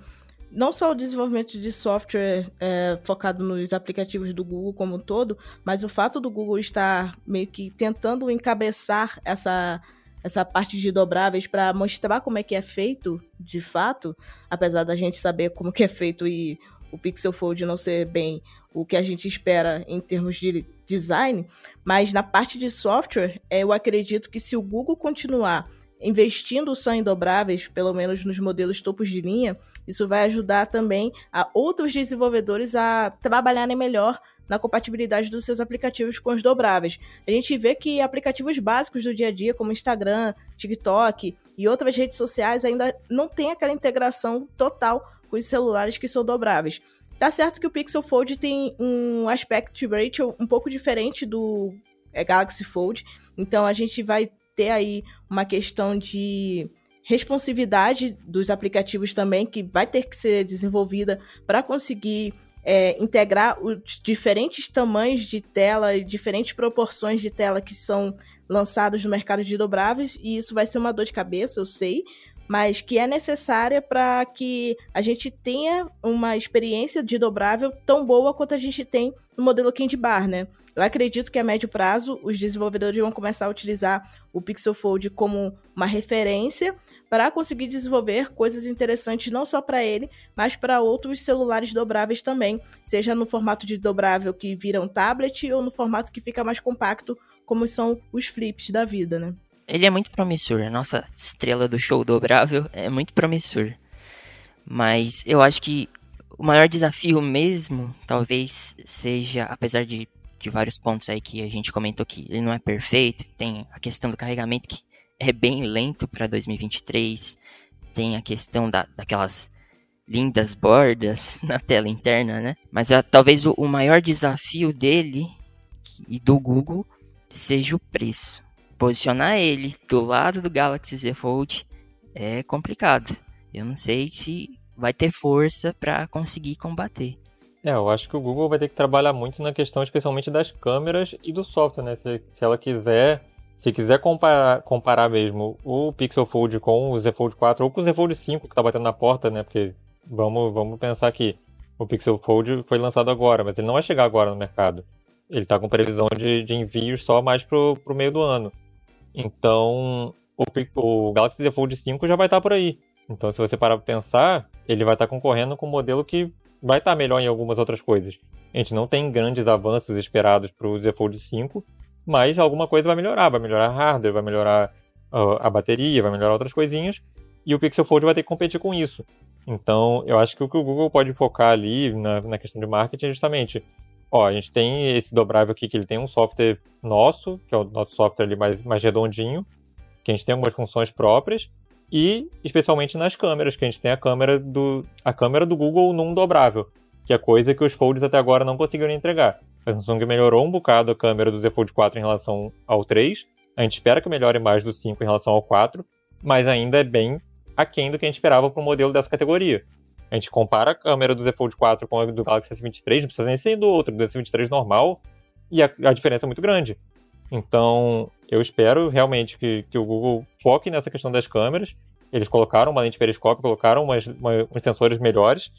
não só o desenvolvimento de software é, focado nos aplicativos do Google como um todo, mas o fato do Google estar meio que tentando encabeçar essa, essa parte de dobráveis para mostrar como é que é feito de fato, apesar da gente saber como que é feito e o Pixel Fold não ser bem o que a gente espera em termos de design, mas na parte de software, é, eu acredito que se o Google continuar investindo só em dobráveis, pelo menos nos modelos topos de linha, isso vai ajudar também a outros desenvolvedores a trabalharem melhor na compatibilidade dos seus aplicativos com os dobráveis. A gente vê que aplicativos básicos do dia a dia, como Instagram, TikTok e outras redes sociais, ainda não tem aquela integração total com os celulares que são dobráveis. Tá certo que o Pixel Fold tem um aspect ratio um pouco diferente do é, Galaxy Fold, então a gente vai ter aí uma questão de responsividade dos aplicativos também, que vai ter que ser desenvolvida para conseguir é, integrar os diferentes tamanhos de tela e diferentes proporções de tela que são lançados no mercado de dobráveis, e isso vai ser uma dor de cabeça, eu sei, mas que é necessária para que a gente tenha uma experiência de dobrável tão boa quanto a gente tem no modelo Candy Bar, né? Eu acredito que a médio prazo os desenvolvedores vão começar a utilizar o Pixel Fold como uma referência para conseguir desenvolver coisas interessantes não só para ele, mas para outros celulares dobráveis também, seja no formato de dobrável que vira um tablet ou no formato que fica mais compacto, como são os flips da vida, né? Ele é muito promissor, a nossa estrela do show dobrável é muito promissor. Mas eu acho que o maior desafio mesmo, talvez seja, apesar de de vários pontos aí que a gente comentou que ele não é perfeito. Tem a questão do carregamento que é bem lento para 2023. Tem a questão da, daquelas lindas bordas na tela interna, né? Mas a, talvez o, o maior desafio dele e do Google seja o preço. Posicionar ele do lado do Galaxy Z Fold é complicado. Eu não sei se vai ter força para conseguir combater. É, eu acho que o Google vai ter que trabalhar muito na questão especialmente das câmeras e do software, né? Se, se ela quiser se quiser comparar, comparar mesmo o Pixel Fold com o Z Fold 4 ou com o Z Fold 5 que tá batendo na porta, né? Porque vamos, vamos pensar aqui. O Pixel Fold foi lançado agora, mas ele não vai chegar agora no mercado. Ele tá com previsão de, de envios só mais pro, pro meio do ano. Então, o, o Galaxy Z Fold 5 já vai estar tá por aí. Então, se você parar para pensar, ele vai estar tá concorrendo com um modelo que vai estar tá melhor em algumas outras coisas. A gente não tem grandes avanços esperados para o Z Fold 5, mas alguma coisa vai melhorar. Vai melhorar hardware, vai melhorar uh, a bateria, vai melhorar outras coisinhas. E o Pixel Fold vai ter que competir com isso. Então, eu acho que o que o Google pode focar ali na, na questão de marketing é justamente ó, a gente tem esse dobrável aqui que ele tem um software nosso, que é o nosso software ali mais, mais redondinho, que a gente tem algumas funções próprias, e especialmente nas câmeras, que a gente tem a câmera do, a câmera do Google num dobrável, que é coisa que os Folds até agora não conseguiram entregar. A Samsung melhorou um bocado a câmera do Z Fold 4 em relação ao 3, a gente espera que melhore mais do 5 em relação ao 4, mas ainda é bem aquém do que a gente esperava para um modelo dessa categoria. A gente compara a câmera do Z Fold 4 com a do Galaxy S23, não precisa nem ser do outro, do S23 normal, e a, a diferença é muito grande. Então, eu espero realmente que, que o Google foque nessa questão das câmeras. Eles colocaram uma lente periscópio, colocaram umas, uma, uns sensores melhores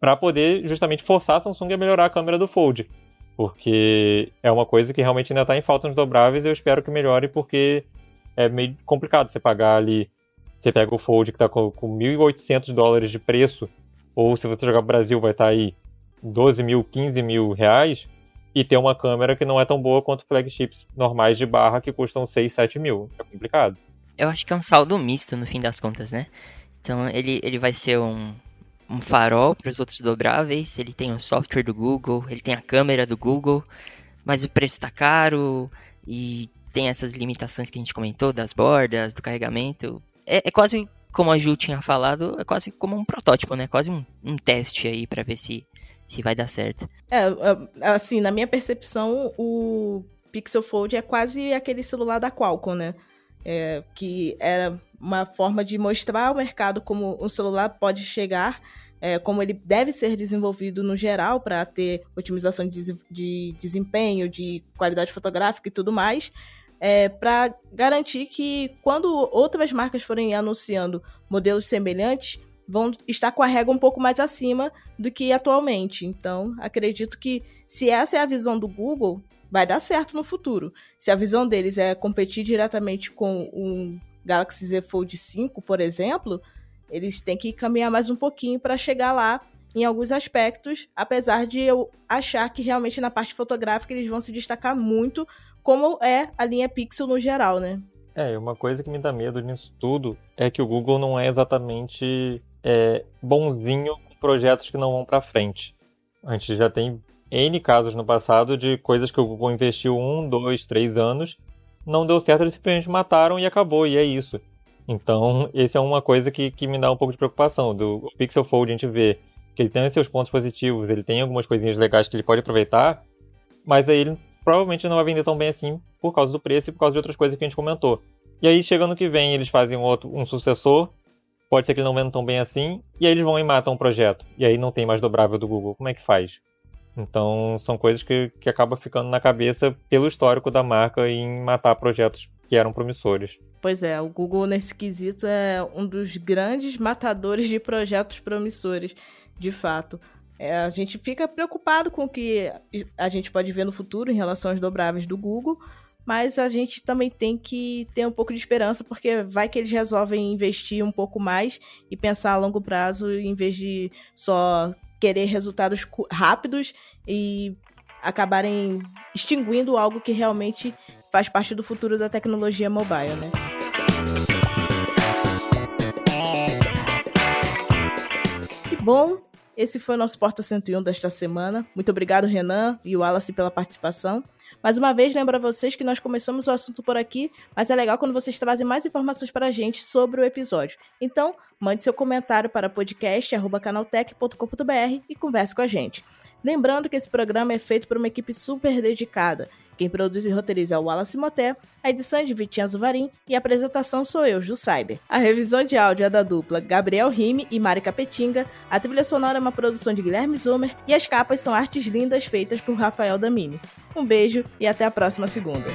para poder justamente forçar a Samsung a melhorar a câmera do Fold. Porque é uma coisa que realmente ainda está em falta nos dobráveis e eu espero que melhore porque é meio complicado você pagar ali. Você pega o Fold que está com, com 1.800 dólares de preço, ou se você jogar Brasil vai estar tá aí 12 mil, 15 mil reais, e ter uma câmera que não é tão boa quanto flagships normais de barra que custam 6, 7 mil. É complicado. Eu acho que é um saldo misto no fim das contas, né? Então ele, ele vai ser um, um farol para os outros dobráveis, ele tem o software do Google, ele tem a câmera do Google, mas o preço está caro e tem essas limitações que a gente comentou das bordas, do carregamento. É, é quase como a Ju tinha falado, é quase como um protótipo, né? Quase um, um teste aí para ver se se vai dar certo. É, é, assim, na minha percepção, o Pixel Fold é quase aquele celular da Qualcomm, né? É, que era uma forma de mostrar ao mercado como um celular pode chegar, é, como ele deve ser desenvolvido no geral para ter otimização de, de, desempenho, de qualidade fotográfica e tudo mais, é, para garantir que quando outras marcas forem anunciando modelos semelhantes, vão estar com a régua um pouco mais acima do que atualmente. Então, acredito que se essa é a visão do Google, vai dar certo no futuro. Se a visão deles é competir diretamente com um Galaxy Z Fold 5, por exemplo, eles têm que caminhar mais um pouquinho para chegar lá em alguns aspectos, apesar de eu achar que realmente na parte fotográfica eles vão se destacar muito, como é a linha Pixel no geral, né? É, uma coisa que me dá medo nisso tudo é que o Google não é exatamente é, bonzinho com projetos que não vão para frente. A gente já tem N casos no passado de coisas que o Google investiu um, dois, três anos, não deu certo, eles simplesmente mataram e acabou, e é isso. Então, essa é uma coisa que, que me dá um pouco de preocupação. Do Pixel Fold a gente vê que ele tem seus pontos positivos, ele tem algumas coisinhas legais que ele pode aproveitar, mas aí ele provavelmente não vai vender tão bem assim por causa do preço e por causa de outras coisas que a gente comentou. E aí, chegando que vem, eles fazem um, outro, um sucessor pode ser que ele não venda tão bem assim, e aí eles vão e matam o projeto. E aí não tem mais dobrável do Google. Como é que faz? Então são coisas que, que acabam ficando na cabeça pelo histórico da marca em matar projetos que eram promissores. Pois é, o Google nesse quesito é um dos grandes matadores de projetos promissores, de fato. É, a gente fica preocupado com o que a gente pode ver no futuro em relação aos dobráveis do Google, mas a gente também tem que ter um pouco de esperança, porque vai que eles resolvem investir um pouco mais e pensar a longo prazo, em vez de só querer resultados rápidos e acabarem extinguindo algo que realmente faz parte do futuro da tecnologia mobile, né? E bom, esse foi o nosso Porta 101 desta semana. Muito obrigado, Renan e Wallace, pela participação. Mais uma vez, lembro a vocês que nós começamos o assunto por aqui, mas é legal quando vocês trazem mais informações para a gente sobre o episódio. Então, mande seu comentário para podcast.canaltech.com.br e converse com a gente. Lembrando que esse programa é feito por uma equipe super dedicada. Quem produz e roteiriza é o Wallace Moté, a edição é de Vitinha Zuvarim e a apresentação sou eu, Ju Cyber. A revisão de áudio é da dupla Gabriel Rime e Mari Capetinga, a trilha sonora é uma produção de Guilherme Zomer e as capas são artes lindas feitas por Rafael Damini. Um beijo e até a próxima segunda.